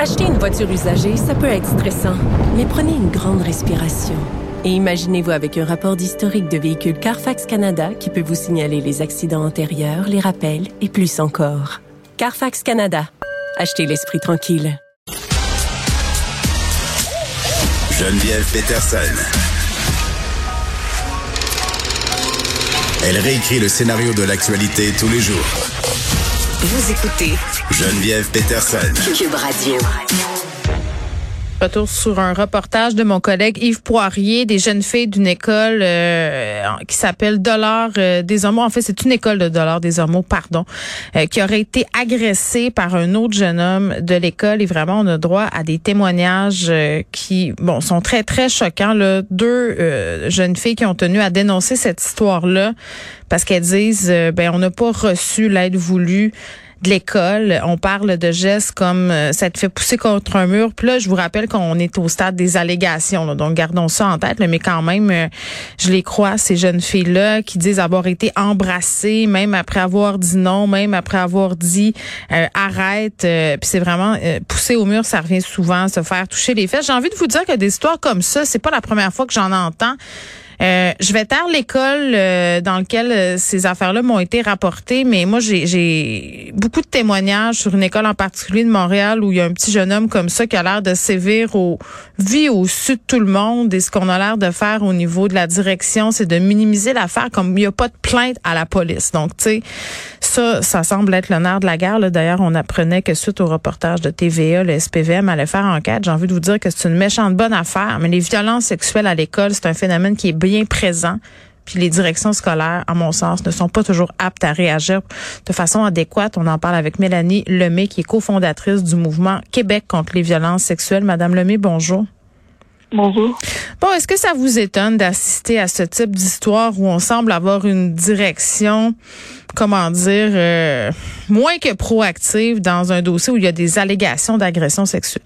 Acheter une voiture usagée, ça peut être stressant, mais prenez une grande respiration. Et imaginez-vous avec un rapport d'historique de véhicule Carfax Canada qui peut vous signaler les accidents antérieurs, les rappels et plus encore. Carfax Canada. Achetez l'esprit tranquille. Geneviève Peterson. Elle réécrit le scénario de l'actualité tous les jours. Vous écoutez Geneviève Peterson. Cube Radio. Retour sur un reportage de mon collègue Yves Poirier, des jeunes filles d'une école euh, qui s'appelle Dollar euh, des Hormones. En fait, c'est une école de Dollar des Hormones, pardon, euh, qui aurait été agressée par un autre jeune homme de l'école. Et vraiment, on a droit à des témoignages qui, bon, sont très très choquants. Là. Deux jeunes filles qui ont tenu à dénoncer cette histoire-là parce qu'elles disent, ben, on n'a pas reçu l'aide voulue de l'école. On parle de gestes comme euh, ça te fait pousser contre un mur. Puis là, je vous rappelle qu'on est au stade des allégations. donc, gardons ça en tête. mais quand même, euh, je les crois, ces jeunes filles-là, qui disent avoir été embrassées, même après avoir dit non, même après avoir dit euh, arrête. puis c'est vraiment pousser au mur, ça revient souvent, se faire toucher les fesses. J'ai envie de vous dire que des histoires comme ça, c'est pas la première fois que j'en entends. Euh, je vais taire l'école euh, dans laquelle euh, ces affaires-là m'ont été rapportées, mais moi, j'ai beaucoup de témoignages sur une école en particulier de Montréal où il y a un petit jeune homme comme ça qui a l'air de sévir au vie au-dessus de tout le monde. Et ce qu'on a l'air de faire au niveau de la direction, c'est de minimiser l'affaire comme il n'y a pas de plainte à la police. Donc, tu sais, ça, ça semble être nerf de la guerre. D'ailleurs, on apprenait que suite au reportage de TVA, le SPVM allait faire enquête. J'ai envie de vous dire que c'est une méchante bonne affaire, mais les violences sexuelles à l'école, c'est un phénomène qui est présent. Puis les directions scolaires, à mon sens, ne sont pas toujours aptes à réagir de façon adéquate. On en parle avec Mélanie Lemay, qui est cofondatrice du mouvement Québec contre les violences sexuelles. Madame Lemay, bonjour. Bonjour. Bon, est-ce que ça vous étonne d'assister à ce type d'histoire où on semble avoir une direction, comment dire, euh, moins que proactive dans un dossier où il y a des allégations d'agression sexuelle?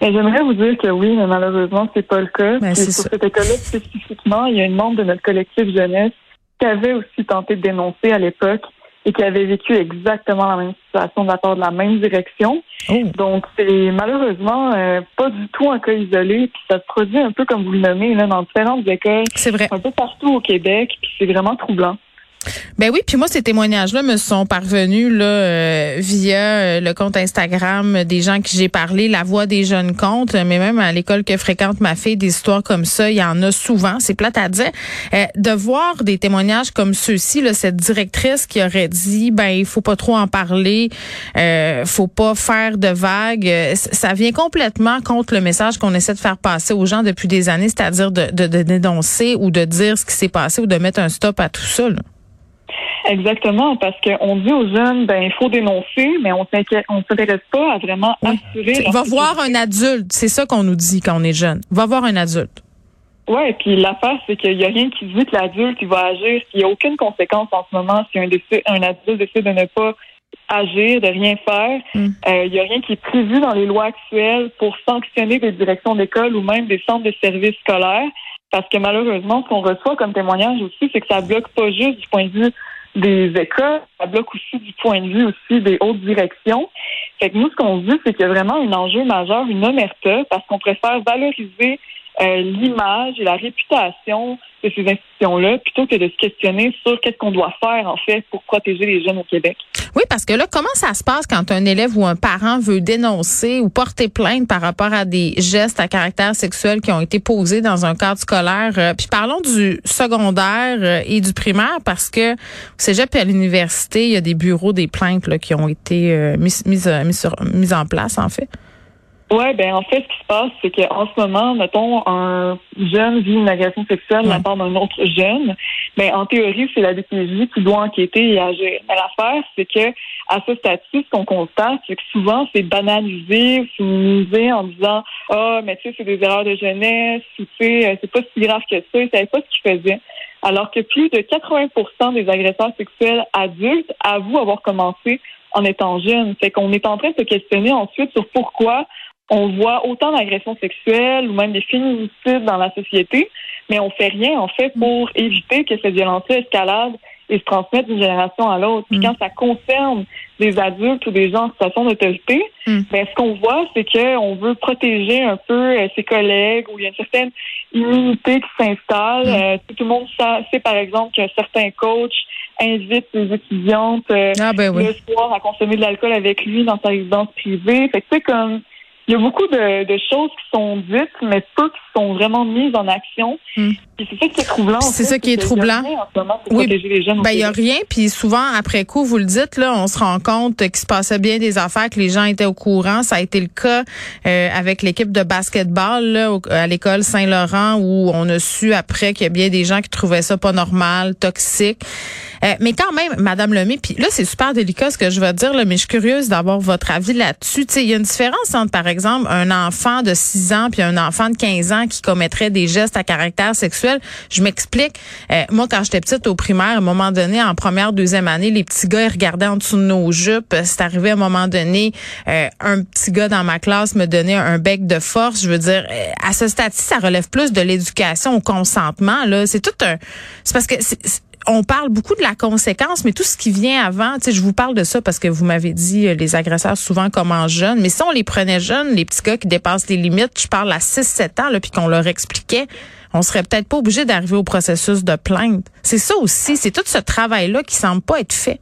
Ben, j'aimerais vous dire que oui, mais malheureusement, c'est pas le cas. Ben, sur cette école-là spécifiquement, il y a une membre de notre collectif jeunesse qui avait aussi tenté de dénoncer à l'époque et qui avait vécu exactement la même situation de la part de la même direction. Oh. Donc, c'est malheureusement euh, pas du tout un cas isolé. Puis ça se produit un peu comme vous le nommez là, dans différentes écoles, C'est vrai. un peu partout au Québec. Puis c'est vraiment troublant. Ben oui, puis moi ces témoignages-là me sont parvenus là euh, via euh, le compte Instagram des gens qui j'ai parlé, la voix des jeunes comptes, mais même à l'école que fréquente ma fille, des histoires comme ça, il y en a souvent. C'est plate à dire. Euh, de voir des témoignages comme ceux-ci, cette directrice qui aurait dit, ben il faut pas trop en parler, euh, faut pas faire de vagues, ça vient complètement contre le message qu'on essaie de faire passer aux gens depuis des années, c'est-à-dire de, de, de dénoncer ou de dire ce qui s'est passé ou de mettre un stop à tout ça. Là. Exactement, parce qu'on dit aux jeunes, ben il faut dénoncer, mais on on s'intéresse pas à vraiment assurer. Va voir un adulte, c'est ça qu'on nous dit quand on est jeune. Va voir un adulte. Ouais, puis l'affaire, c'est qu'il y a rien qui dit que l'adulte il va agir. Il n'y a aucune conséquence en ce moment si un, un adulte décide de ne pas agir, de rien faire. Mm. Euh, il n'y a rien qui est prévu dans les lois actuelles pour sanctionner des directions d'école ou même des centres de services scolaires. Parce que malheureusement, ce qu'on reçoit comme témoignage aussi, c'est que ça bloque pas juste du point de vue des écoles, ça bloque aussi du point de vue aussi des hautes directions. Fait que nous, ce qu'on dit, c'est qu'il y a vraiment un enjeu majeur, une omerta, parce qu'on préfère valoriser euh, l'image et la réputation de ces institutions-là plutôt que de se questionner sur qu'est-ce qu'on doit faire en fait pour protéger les jeunes au Québec. Oui, parce que là, comment ça se passe quand un élève ou un parent veut dénoncer ou porter plainte par rapport à des gestes à caractère sexuel qui ont été posés dans un cadre scolaire? Euh, puis parlons du secondaire euh, et du primaire parce que au cégep et à l'université, il y a des bureaux des plaintes là, qui ont été mis, mis, mis en place, en fait. Ouais, ben en fait, ce qui se passe, c'est qu'en ce moment, mettons, un jeune vit une agression sexuelle de la part d'un autre jeune. Ben en théorie, c'est la DPJ qui doit enquêter et agir. Mais l'affaire, c'est que à ce statut, ce qu'on constate, c'est que souvent, c'est banalisé, c'est minimisé en disant Ah, mais tu sais, c'est des erreurs de jeunesse, ou tu sais, c'est pas si grave que ça, ils savaient pas ce qu'ils faisaient. Alors que plus de 80 des agresseurs sexuels adultes avouent avoir commencé en étant jeunes. C'est qu'on est en train de se questionner ensuite sur pourquoi on voit autant d'agressions sexuelles ou même des féminicides dans la société, mais on fait rien en fait pour éviter que cette violence-là escalade et se transmettre d'une génération à l'autre. Puis mm. quand ça concerne des adultes ou des gens en situation d'autorité, mm. ben, ce qu'on voit, c'est qu'on veut protéger un peu euh, ses collègues ou il y a une certaine immunité qui s'installe. Mm. Euh, tout le monde sait, par exemple, qu'un certain coach invite ses étudiantes euh, ah, ben le soir à consommer de l'alcool avec lui dans sa résidence privée. Fait que c'est comme il y a beaucoup de, de, choses qui sont dites, mais peu qui sont vraiment mises en action. C'est ça qui est troublant. C'est ça qui est troublant. oui, ben il y a rien. Puis souvent après coup, vous le dites là, on se rend compte qu'il se passait bien des affaires, que les gens étaient au courant. Ça a été le cas euh, avec l'équipe de basketball là, à l'école Saint-Laurent où on a su après qu'il y a bien des gens qui trouvaient ça pas normal, toxique. Euh, mais quand même, Madame Lemay, puis là c'est super délicat ce que je vais dire, là, mais je suis curieuse d'avoir votre avis là-dessus. Il y a une différence entre par exemple un enfant de 6 ans puis un enfant de 15 ans qui commettrait des gestes à caractère sexuel. Je m'explique. Euh, moi, quand j'étais petite au primaire, à un moment donné, en première, deuxième année, les petits gars ils regardaient en dessous de nos jupes. C'est arrivé à un moment donné, euh, un petit gars dans ma classe me donnait un bec de force. Je veux dire, à ce stade-ci, ça relève plus de l'éducation au consentement. Là, c'est tout un. C'est parce que on parle beaucoup de la conséquence, mais tout ce qui vient avant, tu sais, je vous parle de ça parce que vous m'avez dit euh, les agresseurs souvent commencent jeunes, mais si on les prenait jeunes, les petits gars qui dépassent les limites, je parle à 6-7 ans, là, puis qu'on leur expliquait, on serait peut-être pas obligé d'arriver au processus de plainte. C'est ça aussi, c'est tout ce travail-là qui semble pas être fait.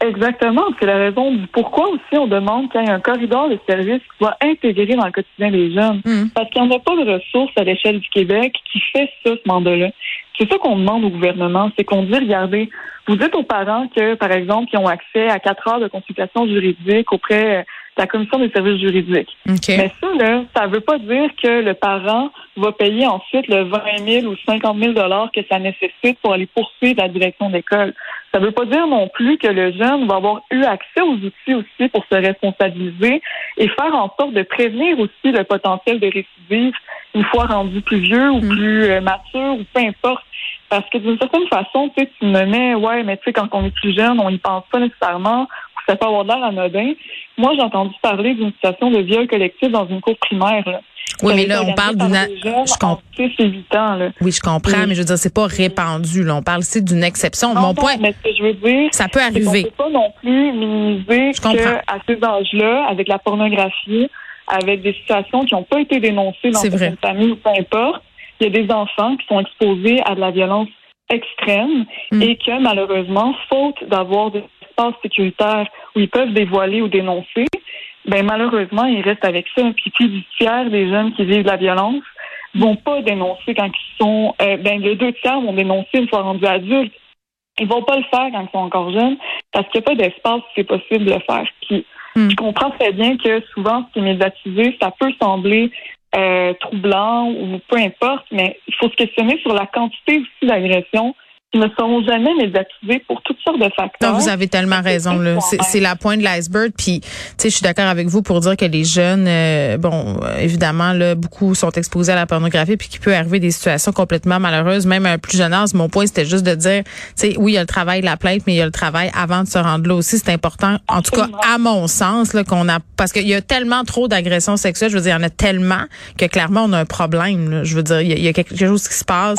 Exactement, c'est la raison du pourquoi aussi on demande qu'il y ait un corridor de services qui soit intégré dans le quotidien des jeunes. Hmm. Parce qu'il n'y en a pas de ressources à l'échelle du Québec qui fait ça, ce mandat-là. C'est ça qu'on demande au gouvernement, c'est qu'on dit, regardez, vous dites aux parents que, par exemple, ils ont accès à quatre heures de consultation juridique auprès la commission des services juridiques. Mais ça, là, ça veut pas dire que le parent va payer ensuite le 20 000 ou 50 000 dollars que ça nécessite pour aller poursuivre la direction d'école. Ça veut pas dire non plus que le jeune va avoir eu accès aux outils aussi pour se responsabiliser et faire en sorte de prévenir aussi le potentiel de récidive une fois rendu plus vieux ou mm. plus euh, mature ou peu importe. Parce que d'une certaine façon, tu sais, tu me mets, ouais, mais tu sais, quand on est plus jeune, on y pense pas nécessairement, ou ça peut avoir l'air anodin. Moi, j'ai entendu parler d'une situation de viol collectif dans une cour primaire. Oui, mais là, on parle d'une. Je comprends. Oui, je comprends, mais je veux dire, c'est pas répandu. Là. On parle ici d'une exception. Mon point. Mais ce que je veux dire, ça peut arriver. On peut pas non plus minimiser qu'à ces âges-là, avec la pornographie, avec des situations qui n'ont pas été dénoncées dans une famille ou peu importe, il y a des enfants qui sont exposés à de la violence extrême mm. et que malheureusement, faute d'avoir des espaces sécuritaires où ils peuvent dévoiler ou dénoncer, ben malheureusement, ils restent avec ça. Puis plus du tiers des jeunes qui vivent de la violence vont pas dénoncer quand ils sont euh, ben les deux tiers vont dénoncer une fois rendus adultes. Ils vont pas le faire quand ils sont encore jeunes parce qu'il n'y a pas d'espace où c'est possible de le faire. Puis mm. je comprends très bien que souvent ce qui est médiatisé, ça peut sembler euh, troublant ou peu importe, mais il faut se questionner sur la quantité aussi d'agressions ne seront jamais médiatisés pour toutes sortes de facteurs. Non, vous avez tellement raison. Là. C'est, la pointe de l'iceberg. Puis, tu sais, je suis d'accord avec vous pour dire que les jeunes, euh, bon, évidemment, là, beaucoup sont exposés à la pornographie, puis qu'il peut arriver des situations complètement malheureuses, même à un plus jeune âge. Mon point, c'était juste de dire, tu sais, oui, il y a le travail de la plainte, mais il y a le travail avant de se rendre là aussi. C'est important, en tout cas, à mon sens, là, qu'on a, parce qu'il y a tellement trop d'agressions sexuelles. Je veux dire, il y en a tellement que clairement, on a un problème. Là. Je veux dire, il y, a, quelque chose qui se passe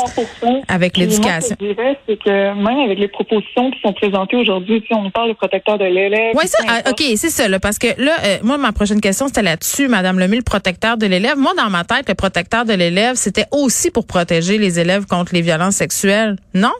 avec l'éducation c'est que même avec les propositions qui sont présentées aujourd'hui, si on nous parle de protecteur de l'élève. Oui, ça, ah, OK, c'est ça, là, parce que là, euh, moi, ma prochaine question, c'était là-dessus, Madame Lemay, le protecteur de l'élève. Moi, dans ma tête, le protecteur de l'élève, c'était aussi pour protéger les élèves contre les violences sexuelles, non?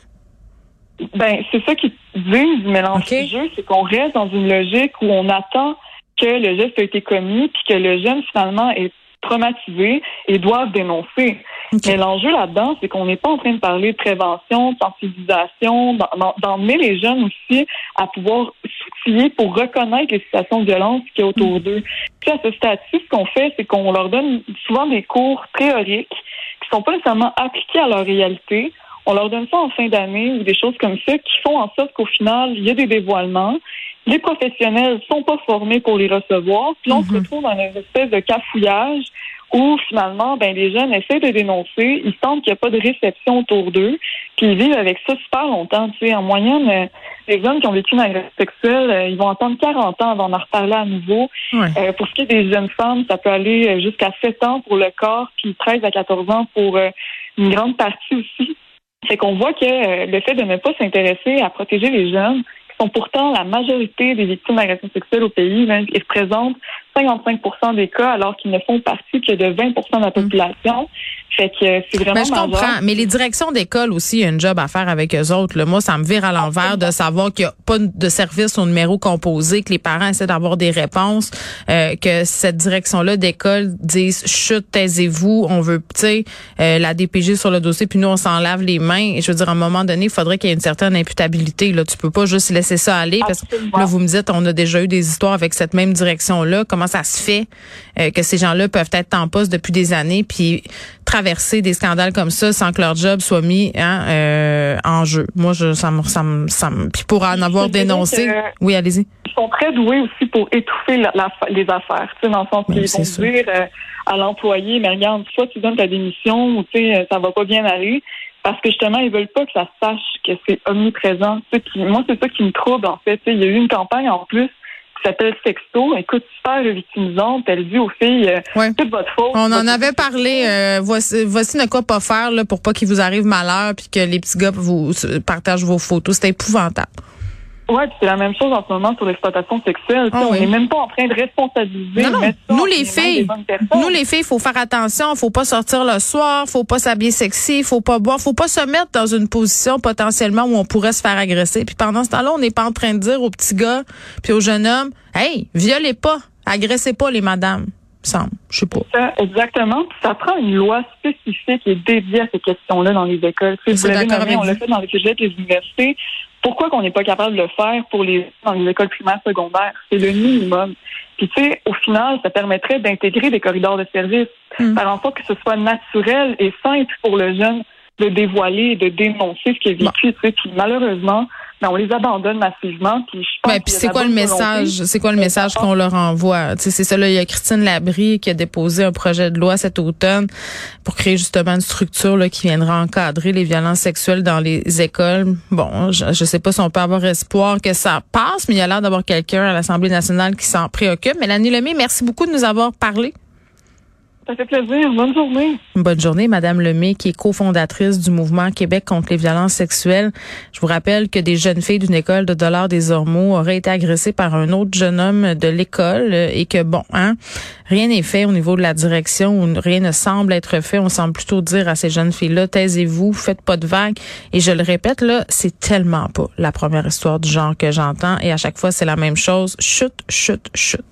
Ben, c'est ça qui disent du mélange jeu, c'est qu'on reste dans une logique où on attend que le geste a été commis, puis que le jeune, finalement, est traumatisés et doivent dénoncer. Mais l'enjeu là-dedans, c'est qu'on n'est pas en train de parler de prévention, de sensibilisation, d'emmener les jeunes aussi à pouvoir s'outiller pour reconnaître les situations de violence qui est autour mm. d'eux. Puis à ce stade-ci, ce qu'on fait, c'est qu'on leur donne souvent des cours théoriques qui sont pas nécessairement appliqués à leur réalité On leur donne ça en fin d'année ou des choses comme ça qui font en sorte qu'au final, il y a des dévoilements. Les professionnels sont pas formés pour les recevoir. Puis on se Mhm. retrouve dans une espèce de cafouillage où finalement, ben les jeunes essaient de dénoncer. Ils sentent qu'il n'y a pas de réception autour d'eux. Puis ils vivent avec ça super longtemps. Tu sais, en moyenne, euh, les hommes qui ont vécu une agression sexuelle, euh, ils vont attendre 40 ans avant d'en reparler à nouveau. Ouais. Euh, pour ce qui est des jeunes femmes, ça peut aller jusqu'à 7 ans pour le corps, puis 13 à 14 ans pour une grande partie aussi. C'est qu'on voit que le fait de ne pas s'intéresser à protéger les jeunes, sont pourtant la majorité des victimes d'agressions sexuelles au pays, là, ils représentent 55 des cas alors qu'ils ne font partie que de 20% de la population. Fait que euh, c'est vraiment Ben, je comprends, mais les directions d'école aussi, il y a une job à faire avec eux autres. là. Moi, ça me vire à l'envers de savoir qu'il n'y a pas de service au numéro composé, que les parents essaient d'avoir des réponses, euh, que cette direction-là d'école dise chut, taisez-vous, on veut, tu sais, euh, la DPG sur le dossier, puis nous, on s'en lave les mains. Et je veux dire, à un moment donné, il faudrait qu'il y ait une certaine imputabilité. Là. Tu peux pas juste laisser ça aller, parce que là, vous me dites, on a déjà eu des histoires avec cette même direction-là. Comment ça se fait euh, que ces gens-là peuvent être en poste depuis des années, puis traverser des scandales comme ça sans que leur job soit mis hein, euh, en jeu. Moi, je, ça me, ça me, ça me, puis pour en avoir dénoncé, oui, allez-y. ils sont très doués aussi pour étouffer la- la- les affaires, tu sais, dans le sens Oui, qu'ils vont sûr. dire euh, à l'employé, mais regarde, soit tu donnes ta démission ou tu sais, ça va pas bien aller, parce que justement, ils veulent pas que ça sache que c'est omniprésent. Moi, c'est ça qui me trouble, en fait. Tu sais, il y a eu une campagne en plus qui s'appelle Sexto. Écoute, super victimisante. Elle dit aux filles, euh, Ouais. c'est de votre faute. On en avait parlé. euh, voici, voici ne quoi pas faire là, pour pas qu'il vous arrive malheur, puis que les petits gars vous euh, partagent vos photos. C'était épouvantable. Ouais, puis c'est la même chose en ce moment sur l'exploitation sexuelle. Ah on oui. n'est même pas en train de responsabiliser. Non, non. ça Nous, les filles. Nous les filles, faut faire attention, faut pas sortir le soir, faut pas s'habiller sexy, faut pas boire, faut pas se mettre dans une position potentiellement où on pourrait se faire agresser. Puis pendant ce temps-là, on n'est pas en train de dire aux petits gars puis aux jeunes hommes, hey, violez pas, agressez pas les madames. Semble, je sais pas. Ça, exactement. Puis ça prend une loi spécifique et dédiée à ces questions-là dans les écoles. Vous l'avez on l'a fait dans les cégeps et les universités. Pourquoi qu'on n'est pas capable de le faire pour les dans les écoles primaires secondaires? C'est le minimum. Puis tu sais, au final, ça permettrait d'intégrer des corridors de service, Mm. faire en sorte que ce soit naturel et simple pour le jeune de dévoiler et de dénoncer ce qui est vécu. Bon. Puis malheureusement, ben, on les abandonne massivement. Puis je pense Ben, puis c'est quoi le message? C'est quoi le message qu'on leur envoie? Tu sais, c'est ça là, il y a Christine Labrie qui a déposé un projet de loi cet automne pour créer justement une structure là, qui viendra encadrer les violences sexuelles dans les écoles. Bon, je, je sais pas si on peut avoir espoir que ça passe, mais il y a l'air d'avoir quelqu'un à l'Assemblée nationale qui s'en préoccupe. Mélanie Lemay, merci beaucoup de nous avoir parlé. Ça fait plaisir. Bonne journée. Bonne journée, Madame Lemay, qui est cofondatrice du mouvement Québec contre les violences sexuelles. Je vous rappelle que des jeunes filles d'une école de Dollars des Ormeaux auraient été agressées par un autre jeune homme de l'école et que bon, hein, rien n'est fait au niveau de la direction, ou rien ne semble être fait. On semble plutôt dire à ces jeunes filles-là, taisez-vous, faites pas de vagues. Et je le répète, là, c'est tellement pas la première histoire du genre que j'entends et à chaque fois, c'est la même chose. Chut, chut, chut.